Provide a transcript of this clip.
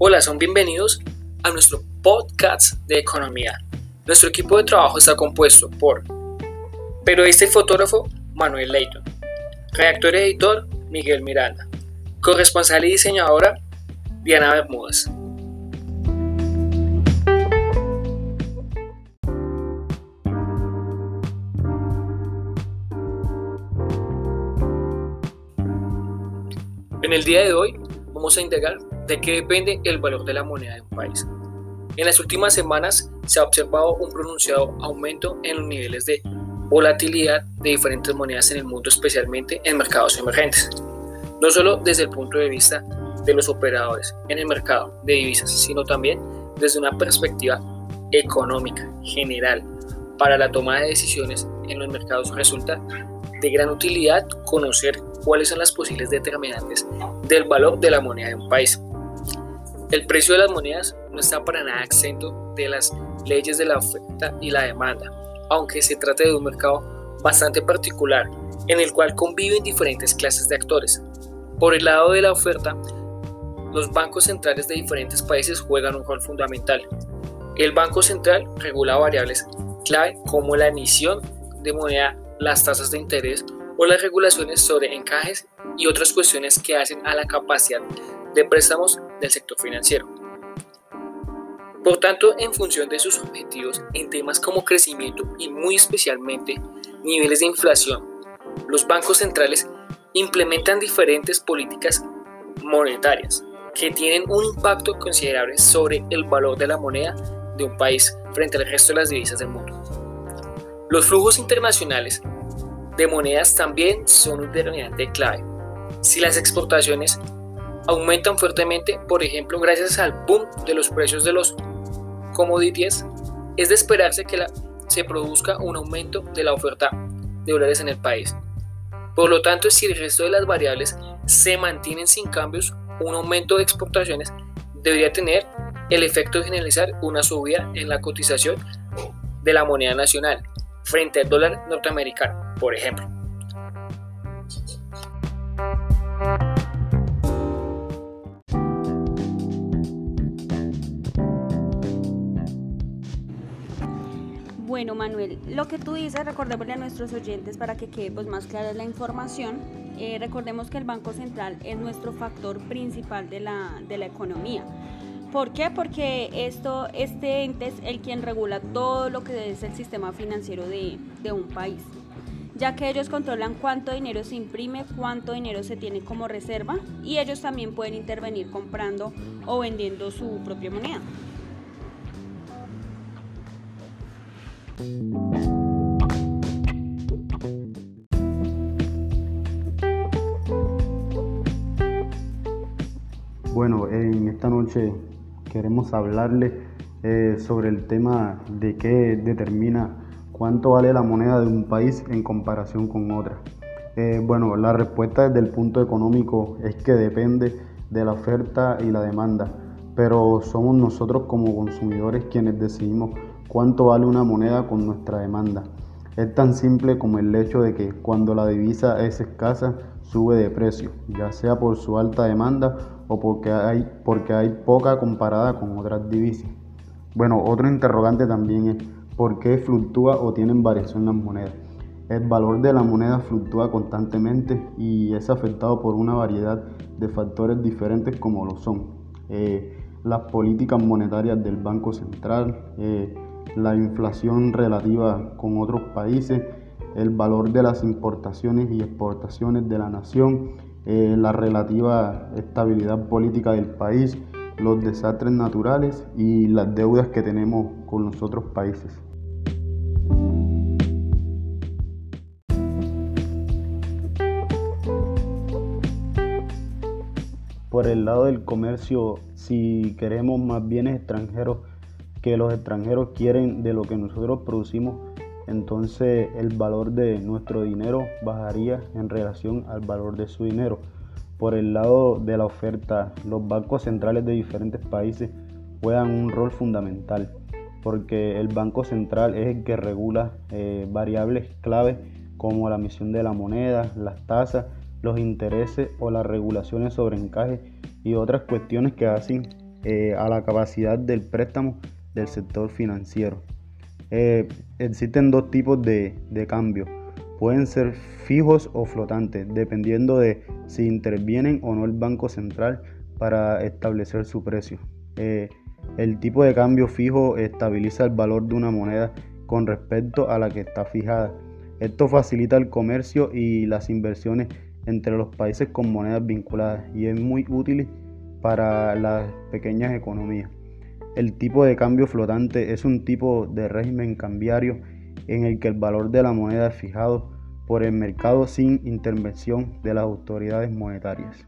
Hola, son bienvenidos a nuestro podcast de economía. Nuestro equipo de trabajo está compuesto por periodista y fotógrafo Manuel Leighton, redactor y editor Miguel Miranda, corresponsal y diseñadora Diana Bermúdez. En el día de hoy vamos a indagar de qué depende el valor de la moneda de un país. En las últimas semanas se ha observado un pronunciado aumento en los niveles de volatilidad de diferentes monedas en el mundo, especialmente en mercados emergentes. No solo desde el punto de vista de los operadores en el mercado de divisas, sino también desde una perspectiva económica general. Para la toma de decisiones en los mercados resulta de gran utilidad conocer cuáles son las posibles determinantes del valor de la moneda de un país. El precio de las monedas no está para nada exento de las leyes de la oferta y la demanda, aunque se trate de un mercado bastante particular en el cual conviven diferentes clases de actores. Por el lado de la oferta, los bancos centrales de diferentes países juegan un rol fundamental. El Banco Central regula variables clave como la emisión de moneda, las tasas de interés o las regulaciones sobre encajes y otras cuestiones que hacen a la capacidad de préstamos del sector financiero. Por tanto, en función de sus objetivos en temas como crecimiento y muy especialmente niveles de inflación, los bancos centrales implementan diferentes políticas monetarias que tienen un impacto considerable sobre el valor de la moneda de un país frente al resto de las divisas del mundo. Los flujos internacionales de monedas también son un determinante clave. Si las exportaciones aumentan fuertemente, por ejemplo, gracias al boom de los precios de los commodities, es de esperarse que se produzca un aumento de la oferta de dólares en el país. Por lo tanto, si el resto de las variables se mantienen sin cambios, un aumento de exportaciones debería tener el efecto de generalizar una subida en la cotización de la moneda nacional frente al dólar norteamericano, por ejemplo. Bueno, Manuel, lo que tú dices, recordémosle a nuestros oyentes para que quede pues, más clara la información. Eh, recordemos que el Banco Central es nuestro factor principal de la, de la economía. ¿Por qué? Porque esto, este ente es el quien regula todo lo que es el sistema financiero de, de un país, ya que ellos controlan cuánto dinero se imprime, cuánto dinero se tiene como reserva y ellos también pueden intervenir comprando o vendiendo su propia moneda. Bueno, en esta noche queremos hablarles eh, sobre el tema de qué determina cuánto vale la moneda de un país en comparación con otra. Eh, bueno, la respuesta desde el punto económico es que depende de la oferta y la demanda, pero somos nosotros como consumidores quienes decidimos cuánto vale una moneda con nuestra demanda. Es tan simple como el hecho de que cuando la divisa es escasa, sube de precio, ya sea por su alta demanda o porque hay, porque hay poca comparada con otras divisas. Bueno, otro interrogante también es por qué fluctúa o tienen variación las monedas. El valor de la moneda fluctúa constantemente y es afectado por una variedad de factores diferentes como lo son eh, las políticas monetarias del Banco Central, eh, la inflación relativa con otros países, el valor de las importaciones y exportaciones de la nación, eh, la relativa estabilidad política del país, los desastres naturales y las deudas que tenemos con los otros países. Por el lado del comercio, si queremos más bienes extranjeros, que los extranjeros quieren de lo que nosotros producimos, entonces el valor de nuestro dinero bajaría en relación al valor de su dinero. Por el lado de la oferta, los bancos centrales de diferentes países juegan un rol fundamental, porque el Banco Central es el que regula eh, variables claves como la emisión de la moneda, las tasas, los intereses o las regulaciones sobre encaje y otras cuestiones que hacen eh, a la capacidad del préstamo del sector financiero. Eh, existen dos tipos de, de cambio. Pueden ser fijos o flotantes, dependiendo de si intervienen o no el Banco Central para establecer su precio. Eh, el tipo de cambio fijo estabiliza el valor de una moneda con respecto a la que está fijada. Esto facilita el comercio y las inversiones entre los países con monedas vinculadas y es muy útil para las pequeñas economías. El tipo de cambio flotante es un tipo de régimen cambiario en el que el valor de la moneda es fijado por el mercado sin intervención de las autoridades monetarias.